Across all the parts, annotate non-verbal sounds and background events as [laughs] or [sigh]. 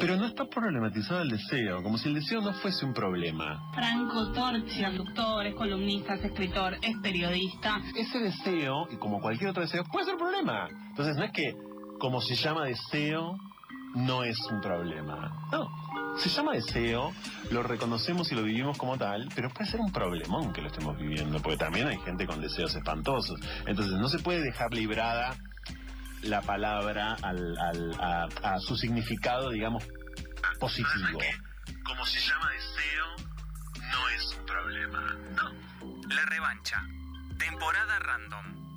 Pero no está problematizado el deseo, como si el deseo no fuese un problema. Franco Torchi, doctor, es columnista, es escritor, es periodista. Ese deseo, y como cualquier otro deseo, puede ser un problema. Entonces no es que como se llama deseo, no es un problema. No, se llama deseo, lo reconocemos y lo vivimos como tal, pero puede ser un problemón que lo estemos viviendo, porque también hay gente con deseos espantosos. Entonces no se puede dejar librada la palabra al, al, a, su significado, digamos, positivo. Como se llama deseo, no es un problema. No. La revancha. Temporada random.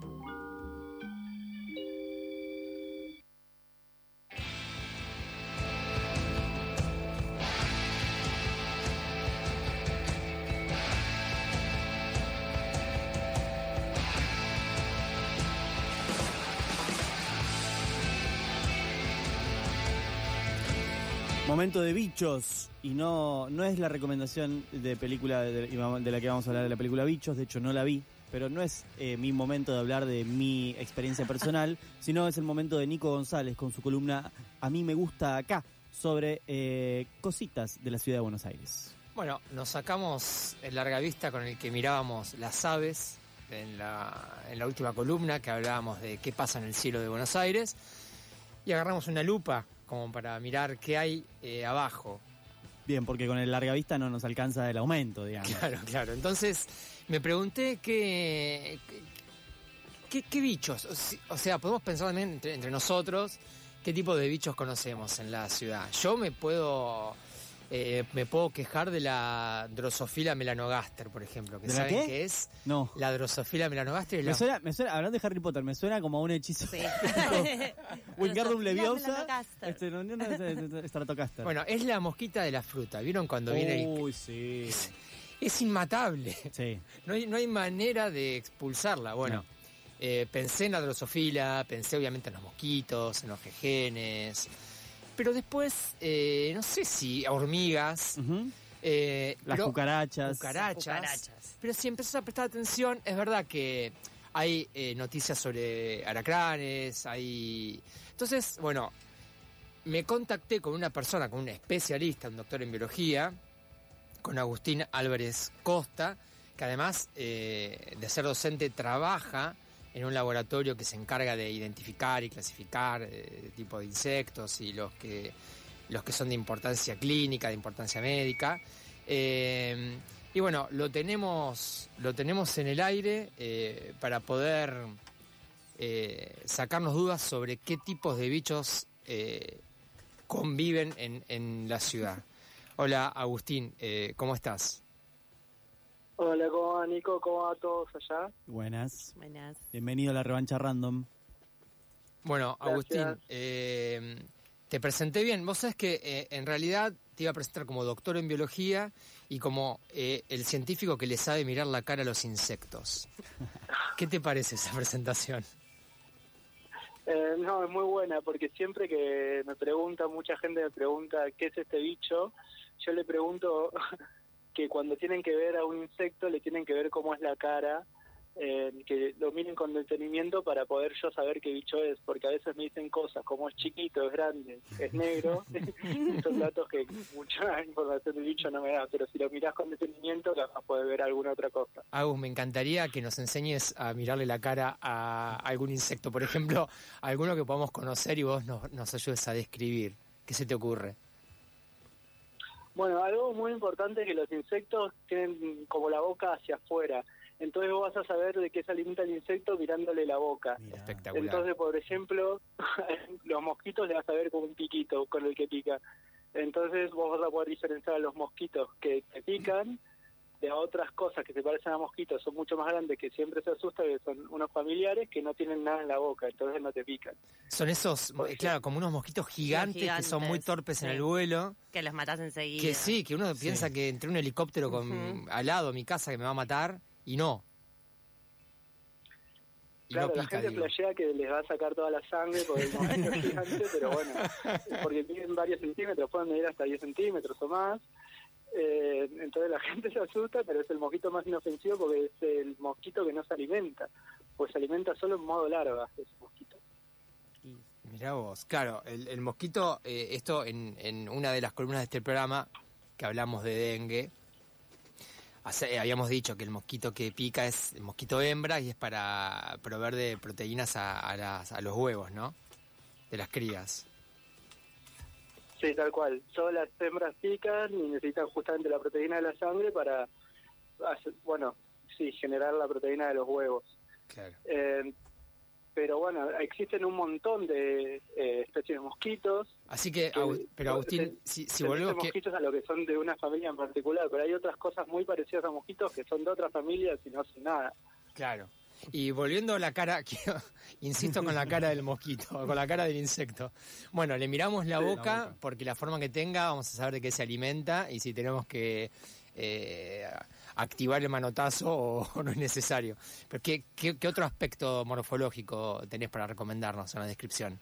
Momento de bichos. Y no, no es la recomendación de película de, la que vamos a hablar de la película Bichos, de hecho no la vi, pero no es eh, mi momento de hablar de mi experiencia personal, [laughs] sino es el momento de Nico González con su columna A mí me gusta acá, sobre eh, cositas de la ciudad de Buenos Aires. Bueno, nos sacamos el larga vista con el que mirábamos las aves en la, en la última columna, que hablábamos de qué pasa en el cielo de Buenos Aires, y agarramos una lupa como para mirar qué hay eh, abajo. Bien, porque con el larga vista no nos alcanza el aumento, digamos. [laughs] Claro, claro. Entonces me pregunté qué, qué, qué bichos, o sea, podemos pensar también entre, entre nosotros qué tipo de bichos conocemos en la ciudad. Yo me puedo eh, me puedo quejar de la Drosophila melanogaster, por ejemplo, que ¿De la saben qué? que es No. la Drosophila melanogaster. es Me la- suena, me suena, hablando de Harry Potter, me suena como a un hechizo. Sí. [laughs] [laughs] Wingardium Leviosa. Este, no, no, no, es- es- es Stratocaster. Bueno, es la mosquita de la fruta. ¿Vieron cuando viene el... Uy, sí. Es inmatable. Sí. [laughs] No hay, no hay manera de expulsarla. Bueno, No. eh, pensé en la drosofila, pensé obviamente en los mosquitos, en los jejenes. Pero después, eh, no sé si hormigas, eh, Las pero- cucarachas. cucarachas. Cucarachas. Pero si empezás a prestar atención, es verdad que hay eh, noticias sobre aracranes, hay... Entonces, bueno, me contacté con una persona, con un especialista, un doctor en biología, con Agustín Álvarez Costa, que además eh, de ser docente trabaja en un laboratorio que se encarga de identificar y clasificar eh, tipo de insectos y los que los que son de importancia clínica, de importancia médica. Eh, y bueno, lo tenemos, lo tenemos en el aire eh, para poder eh, sacarnos dudas sobre qué tipos de bichos conviven en, la ciudad. Hola Agustín, ¿cómo estás? Hola, ¿cómo va Nico? ¿Cómo va todos allá? Buenas. Buenas. Bienvenido a la revancha random. Bueno, Gracias. Agustín, eh, te presenté bien. Vos sabés que eh, en realidad te iba a presentar como doctor en biología y como eh, el científico que le sabe mirar la cara a los insectos. [laughs] ¿Qué te parece esa presentación? Eh, no, es muy buena porque siempre que me pregunta, mucha gente me pregunta qué es este bicho, yo le pregunto que cuando tienen que ver a un insecto le tienen que ver cómo es la cara, eh, que lo miren con detenimiento para poder yo saber qué bicho es, porque a veces me dicen cosas como es chiquito, es grande, es negro, [laughs] son datos que mucha [laughs] información del bicho no me da, pero si lo mirás con detenimiento capaz puedes ver alguna otra cosa. Agus, me encantaría que nos enseñes a mirarle la cara a algún insecto, por ejemplo, alguno que podamos conocer y vos nos, nos ayudes a describir. ¿Qué se te ocurre? Bueno, algo muy importante es que los insectos tienen como la boca hacia afuera. Entonces vos vas a saber de qué se alimenta el insecto mirándole la boca. Mira. Espectacular. Entonces, por ejemplo, [laughs] los mosquitos le vas a ver como un piquito con el que pica. Entonces vos vas a poder diferenciar a los mosquitos que te pican de a otras cosas que se parecen a mosquitos, son mucho más grandes, que siempre se asustan, que son unos familiares que no tienen nada en la boca, entonces no te pican. Son esos, eh, claro, como unos mosquitos gigantes, que son muy torpes en el vuelo. Que los matas enseguida. Que sí, que uno piensa que entre un helicóptero con Ujú. al lado de mi casa que me va a matar y no. Y Claro, no la gente digo. flashea que les va a sacar toda la sangre por el mosquito gigante, pero bueno, [laughs] porque tienen varios centímetros, pueden medir hasta 10 centímetros o más. Eh, entonces la [laughs] gente se asusta, pero es el mosquito más inofensivo porque es el mosquito que no se alimenta, pues se alimenta solo en modo larva, ese mosquito. Mirá vos, claro, el, el mosquito, eh, esto en, en una de las columnas de este programa que hablamos de dengue, hace- habíamos dicho que el mosquito que pica es el mosquito hembra y es para proveer de proteínas a, a las- a los huevos, ¿no? De las crías. Sí, tal cual. Todas las hembras pican y necesitan justamente la proteína de la sangre para, hacer- bueno, sí, generar la proteína de los huevos. Claro. Eh, pero bueno, existen un montón de eh, especies de mosquitos. Así que, pero Agustín, se- si, si volvemos que... mosquitos a lo que son de una familia en particular, pero hay otras cosas muy parecidas a mosquitos que son de otras familias y no hacen nada. Claro. Y volviendo a la cara, [laughs] quiero- insisto con la cara del mosquito, con la cara del insecto. Bueno, le miramos la Sí, la boca, boca. porque la forma que tenga vamos a saber de qué se alimenta y si tenemos que eh, activar el manotazo o, [laughs] o no es necesario. Pero ¿qué, qué, qué otro aspecto morfológico tenés para recomendarnos en la descripción?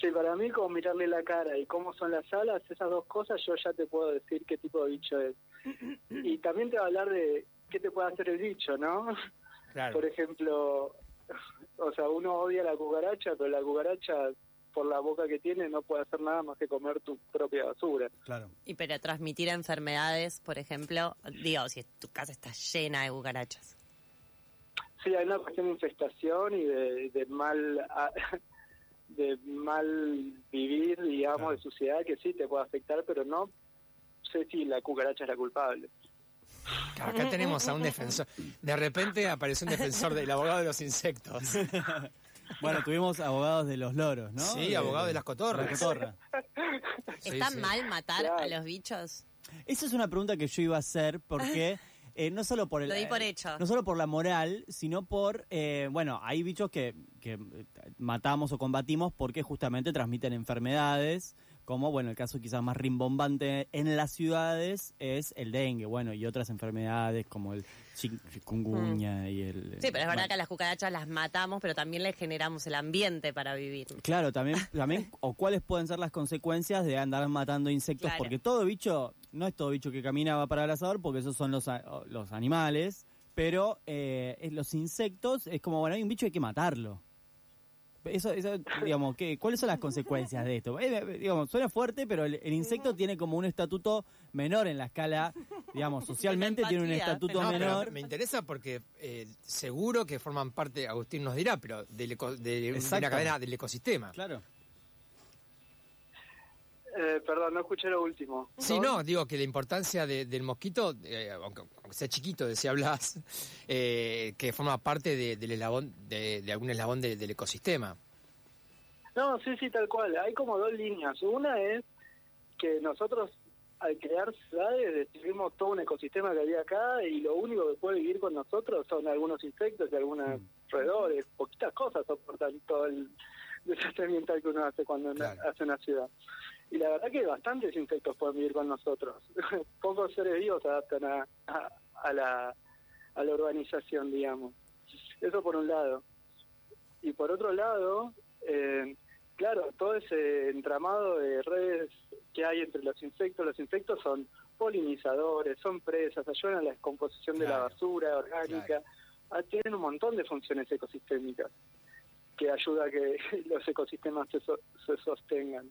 Sí, para mí, como mirarle la cara y cómo son las alas, esas dos cosas, yo ya te puedo decir qué tipo de bicho es. Y también te va a hablar de qué te puede hacer el bicho, ¿no? Claro. Por ejemplo, [laughs] o sea, uno odia la cucaracha, pero la cucaracha, por la boca que tiene, no puede hacer nada más que comer tu propia basura. Claro. Y pero transmitir enfermedades, por ejemplo, digo, si tu casa está llena de cucarachas. Sí, hay una cuestión de infestación y de, de mal a- [laughs] de mal vivir, digamos, Claro. de suciedad que sí te puede afectar, pero no sé si la cucaracha es la culpable. Acá tenemos a un defensor. De repente apareció un defensor del abogado de los insectos. [laughs] Bueno, tuvimos abogados de los loros, ¿no? Sí, abogado de las cotorras. de. Sí, ¿Está sí. mal matar Claro. a los bichos? Esa es una pregunta que yo iba a hacer porque [laughs] eh, no solo por el Lo di por eh, no solo por la moral, sino por eh, bueno, hay bichos que, que matamos o combatimos porque justamente transmiten enfermedades, como bueno, el caso quizás más rimbombante en las ciudades es el dengue, bueno, y otras enfermedades como el chi- chikungunya y el Sí, pero es verdad bueno, que a las cucarachas las matamos, pero también les generamos el ambiente para vivir. Claro, también, [laughs] también, o cuáles pueden ser las consecuencias de andar matando insectos, Claro. porque todo bicho, no es todo bicho que caminaba para el asador, porque esos son los, los animales, pero eh, los insectos es como, bueno, hay un bicho hay que matarlo. Eso, eso digamos, ¿qué, ¿cuáles son las consecuencias de esto? Eh, eh, digamos, suena fuerte, pero el, el insecto tiene como un estatuto menor en la escala, digamos, [laughs] socialmente tiene un estatuto No, pero menor. me interesa porque eh, seguro que forman parte, Agustín nos dirá, pero del eco- de, de una cadena del ecosistema. Claro. Eh, perdón, no escuché lo último. Sí, no, digo que la importancia de- del mosquito, eh, aunque, aunque sea chiquito, decía Blas, [laughs] eh, que forma parte de- del eslabón, de, de algún eslabón de- del ecosistema. No, sí, sí, tal cual. Hay como dos líneas. Una es que nosotros al crear ciudades destruimos todo un ecosistema que había acá y lo único que puede vivir con nosotros son algunos insectos y algunos roedores. Poquitas cosas soportan todo el desastre ambiental que uno hace cuando Claro. hace una ciudad. Y la verdad que bastantes insectos pueden vivir con nosotros. [laughs] Pocos seres vivos se adaptan a, a, a la, a la urbanización, digamos. Eso por un lado. Y por otro lado, eh, claro, todo ese entramado de redes que hay entre los insectos, los insectos son polinizadores, son presas, ayudan a la descomposición de la basura orgánica, Ah, tienen un montón de funciones ecosistémicas que ayuda a que [laughs] los ecosistemas se, so- se sostengan.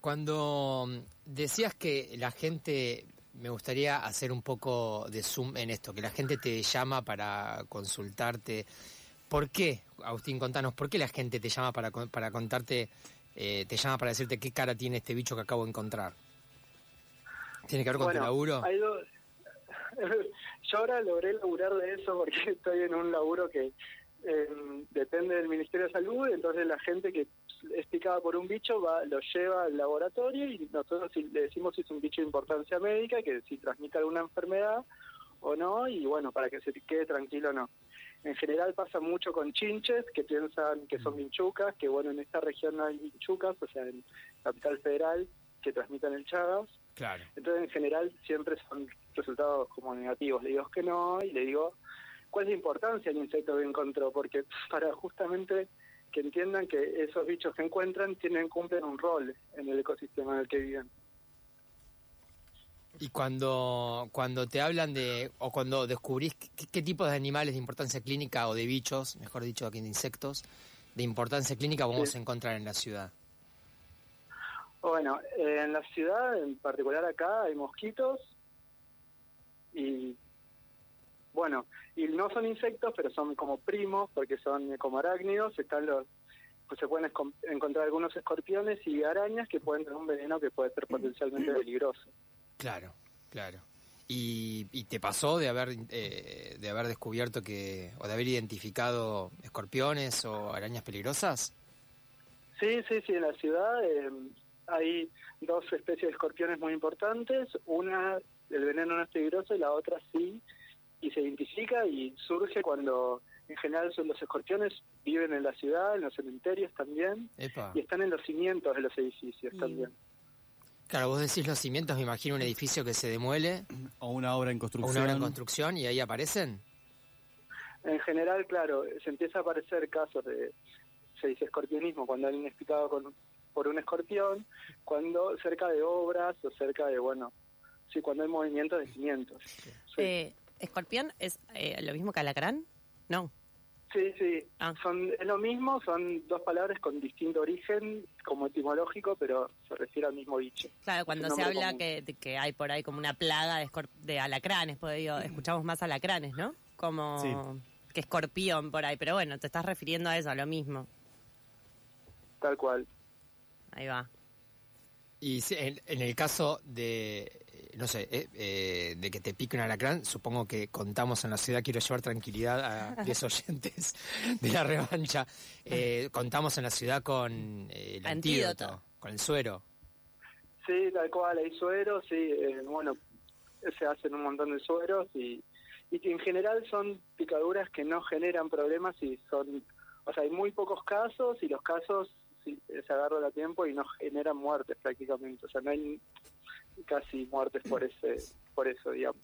Cuando mm, decías que la gente, me gustaría hacer un poco de zoom en esto, que la gente te llama para consultarte. ¿Por qué, Agustín, contanos, por qué la gente te llama para, para contarte, eh, te llama para decirte qué cara tiene este bicho que acabo de encontrar? ¿Tiene que ver con Bueno, tu laburo? hay dos- [laughs] Yo ahora logré laburar de eso porque [laughs] estoy en un laburo que eh, depende del Ministerio de Salud, entonces la gente que es picada por un bicho va lo lleva al laboratorio y nosotros le decimos si es un bicho de importancia médica, que si transmite alguna enfermedad o no, y bueno, para que se quede tranquilo o no. En general pasa mucho con chinches que piensan que son vinchucas, que bueno, en esta región no hay vinchucas, o sea, en Capital Federal, que transmitan el Chagas. Claro. Entonces, en general, siempre son resultados como negativos. Le digo que no y le digo cuál es la importancia del insecto que encontró, porque para justamente que entiendan que esos bichos que encuentran tienen cumplen un rol en el ecosistema en el que viven. Y cuando, cuando te hablan de, o cuando descubrís qué, qué tipos de animales de importancia clínica o de bichos, mejor dicho, aquí de insectos, de importancia clínica podemos encontrar en la ciudad? Bueno, en la ciudad, en particular acá, hay mosquitos y, bueno, y no son insectos, pero son como primos porque son como arácnidos, están los pues se pueden encontrar algunos escorpiones y arañas que pueden tener un veneno que puede ser potencialmente peligroso. Claro, claro. ¿Y, y te pasó de haber eh, de haber descubierto que o de haber identificado escorpiones o arañas peligrosas? Sí, sí, sí, en la ciudad eh, hay dos especies de escorpiones muy importantes. Una, el veneno no es peligroso y la otra sí, y se identifica y surge cuando, en general, son los escorpiones viven en la ciudad, en los cementerios también, Epa. y están en los cimientos de los edificios también. Claro, vos decís los cimientos, me imagino un edificio que se demuele O una obra en o construcción. una obra en construcción y ahí aparecen. En general, claro, se empieza a aparecer casos de, se dice escorpionismo, cuando alguien es picado con, por un escorpión, cuando cerca de obras o cerca de, bueno, sí, cuando hay movimiento de cimientos. Sí, Eh, ¿Escorpión es eh, lo mismo que alacrán? No. sí, sí, Ah. son, es lo mismo, son dos palabras con distinto origen como etimológico, pero se refiere al mismo bicho. Claro, cuando se habla que, de que hay por ahí como una plaga de, alacranes, pues digo, escuchamos más alacranes, ¿no? Como Sí. que escorpión por ahí, pero bueno, te estás refiriendo a eso, a lo mismo. Tal cual. Ahí va. Y si- en, en el caso de, no sé, eh, eh, de que te pique un alacrán, supongo que contamos en la ciudad, quiero llevar tranquilidad a [laughs] 10 oyentes de la revancha, eh, contamos en la ciudad con eh, el antídoto, Antídoto. con el suero. Sí, tal cual, hay sueros, sí, eh, bueno, se hacen un montón de sueros y, y en general son picaduras que no generan problemas y son, o sea, hay muy pocos casos y los casos sí, se agarran a tiempo y no generan muertes prácticamente, o sea, no hay casi muertes por ese, por eso, digamos.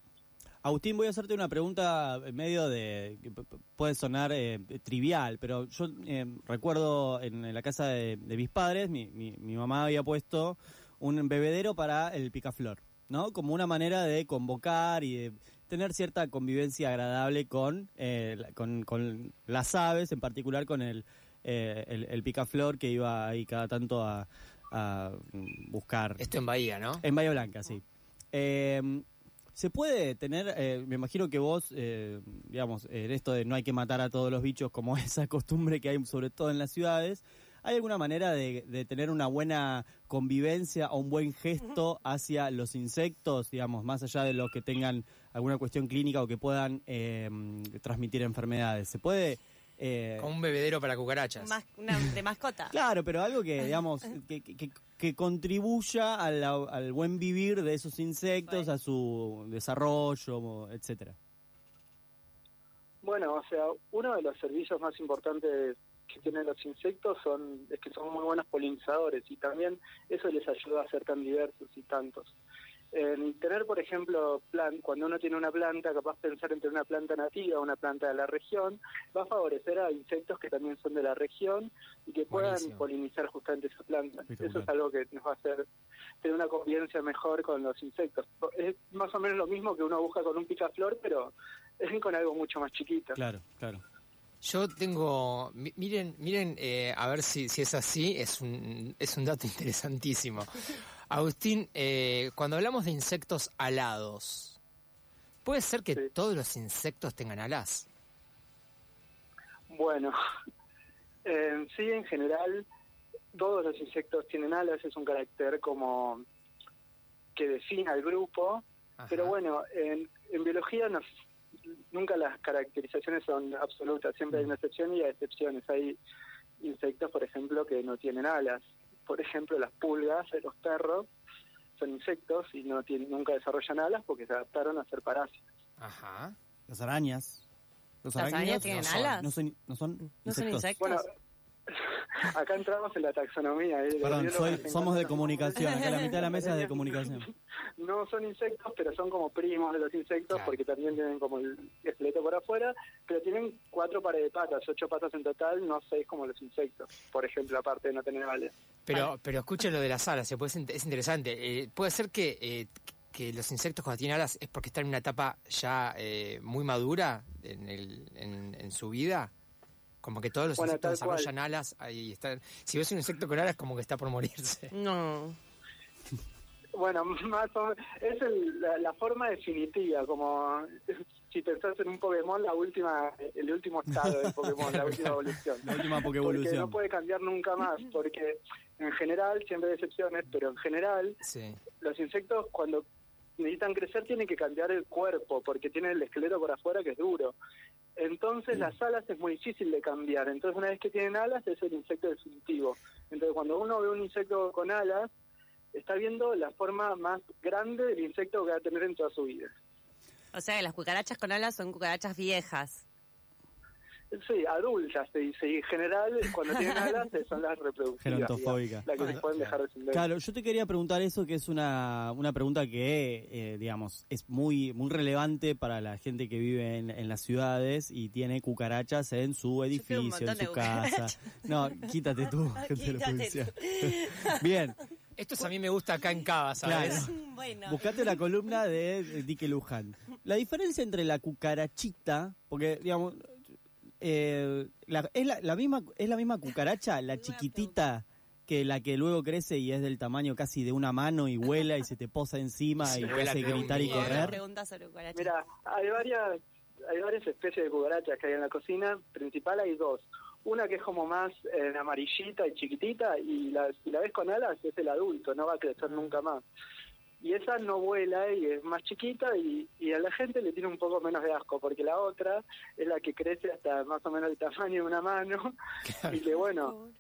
Agustín, voy a hacerte una pregunta en medio de. que puede sonar eh, trivial, pero yo eh, recuerdo en, la casa de, de mis padres, mi, mi, mamá había puesto un bebedero para el picaflor, ¿no? Como una manera de convocar y de tener cierta convivencia agradable con, eh, con las aves, en particular con el, eh, el, el picaflor que iba ahí cada tanto a, a mm, buscar. Esto en Bahía, ¿no? En Bahía Blanca, sí. Eh, ¿Se puede tener, eh, me imagino que vos, eh, digamos, en esto de no hay que matar a todos los bichos como [laughs] esa costumbre que hay sobre todo en las ciudades, ¿hay alguna manera de, de tener una buena convivencia o un buen gesto hacia los insectos, digamos, más allá de los que tengan alguna cuestión clínica o que puedan eh, transmitir enfermedades? ¿Se puede... eh, Como un bebedero para cucarachas. Una, de mascota. [laughs] Claro, pero algo que, digamos, [laughs] que, que- que contribuya a la- al buen vivir de esos insectos, a su desarrollo, etcétera. Bueno, o sea, uno de los servicios más importantes que tienen los insectos son es que son muy buenos polinizadores y también eso les ayuda a ser tan diversos y tantos. En tener, por ejemplo, plan, cuando uno tiene una planta, capaz pensar entre una planta nativa o una planta de la región, va a favorecer a insectos que también son de la región y que puedan Buenísimo. polinizar justamente esa planta. Eso es algo que nos va a hacer tener una convivencia mejor con los insectos. Es más o menos lo mismo que uno busca con un picaflor, pero es con algo mucho más chiquito. Claro, claro. Yo tengo, mi- miren, miren, eh, a ver si, si es así, es un, es un dato interesantísimo. [laughs] Agustín, eh, cuando hablamos de insectos alados, ¿puede ser que Sí. todos los insectos tengan alas? Bueno, [laughs] en sí, en general, todos los insectos tienen alas, es un carácter como que define al grupo, Ajá. pero bueno, en, en biología nos, nunca las caracterizaciones son absolutas, siempre hay una excepción y hay excepciones. Hay insectos, por ejemplo, que no tienen alas. Por ejemplo, las pulgas, los perros, son insectos y no tienen, nunca desarrollan alas porque se adaptaron a ser parásitos. Ajá. Las arañas. Los ¿Las arañas tienen no son- alas? No son, no son ¿No son insectos. insectos? Bueno, [laughs] acá entramos en la taxonomía. ¿eh? Perdón, soy, somos de comunicación. Acá la mitad de la mesa es de comunicación. [laughs] No son insectos, pero son como primos de los insectos Claro. porque también tienen como el esqueleto por afuera, pero tienen cuatro pares de patas, ocho patas en total, no seis como los insectos, por ejemplo, aparte de no tener alas. Pero, pero escuchen lo de las alas, se puede- es, in- es interesante. Eh, puede ser que, eh, que los insectos cuando tienen alas es porque están en una etapa ya eh, muy madura en, el, en, en su vida, Como que todos los Bueno, insectos cual. desarrollan alas. Ahí están. Si ves un insecto con alas, como que está por morirse. [laughs] No. Bueno, más o menos, es el- la, la forma definitiva, como si pensás en un Pokémon, la última, el último estado del Pokémon, la [laughs] última evolución. La última Porque Pokévolución. no puede cambiar nunca más, porque en general, siempre hay excepciones, pero en general Sí. los insectos cuando necesitan crecer tienen que cambiar el cuerpo, porque tienen el esqueleto por afuera que es duro. Entonces las alas es muy difícil de cambiar, entonces una vez que tienen alas es el insecto definitivo. Entonces cuando uno ve un insecto con alas, está viendo la forma más grande del insecto que va a tener en toda su vida. O sea que las cucarachas con alas son cucarachas viejas. Sí, adultas se dice, y en general cuando tienen [laughs] alas son las reproductivas, Gerontofóbicas. las que se pueden dejar descender. Claro, yo te quería preguntar eso, que es una, una pregunta que, eh, digamos, es muy, muy relevante para la gente que vive en, en las ciudades y tiene cucarachas en su edificio, en de su casa. No, quítate tú, [laughs] gente de. [laughs] Bien, Esto es a mí me gusta acá en Cava, ¿sabes? Claro. Bueno. buscate la columna de Dique Luján. La diferencia entre la cucarachita, porque, digamos, eh, la- es, la, la misma, es la misma cucaracha, la chiquitita, que la que luego crece y es del tamaño casi de una mano y vuela y se te posa encima Sí, y te hace gritar y correr. Pregunta sobre cucarachas. Mira, hay varias, hay varias especies de cucarachas que hay en la cocina. Principal hay dos. Una que es como más eh, amarillita y chiquitita y la, si la ves con alas es el adulto, no va a crecer nunca más. Y esa no vuela y es más chiquita y, y a la gente le tiene un poco menos de asco porque la otra es la que crece hasta más o menos el tamaño de una mano y que bueno,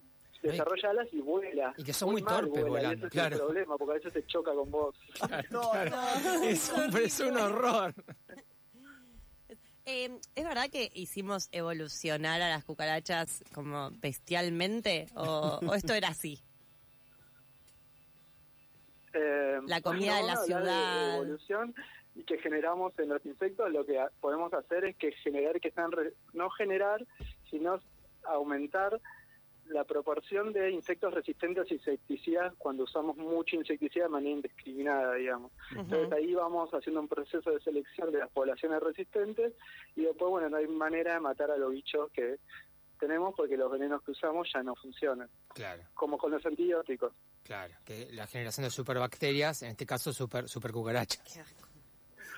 desarrolla alas y vuela. Y que son muy mal torpes volando, claro. Es el problema porque a veces se choca con vos. Claro, claro. Es, un, es un horror. Eh, ¿Es verdad que hicimos evolucionar a las cucarachas como bestialmente? ¿O, o esto era así? Eh, La comida de la ciudad. evolución y que generamos en los insectos, lo que podemos hacer es que generar que sean, re- no generar, sino aumentar la proporción de insectos resistentes a insecticidas cuando usamos mucho insecticida de manera indiscriminada, digamos. Entonces ahí vamos haciendo un proceso de selección de las poblaciones resistentes y después, bueno, no hay manera de matar a los bichos que tenemos porque los venenos que usamos ya no funcionan, Claro, como con los antibióticos. claro. Que la generación de superbacterias, en este caso super, super cucarachas. Qué asco.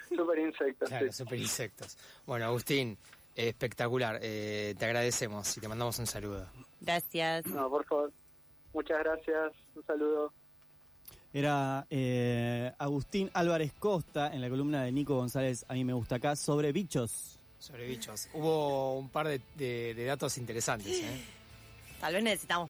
Super insectos. Claro, sí. super insectos. Bueno, Agustín, espectacular. Eh, te agradecemos y te mandamos un saludo. Gracias. No, por favor. Muchas gracias. Un saludo. Era eh, Agustín Álvarez Costa en la columna de Nico González, a mí me gusta acá, sobre bichos. Sobre bichos. Hubo un par de, de- datos interesantes, ¿eh? Tal vez necesitamos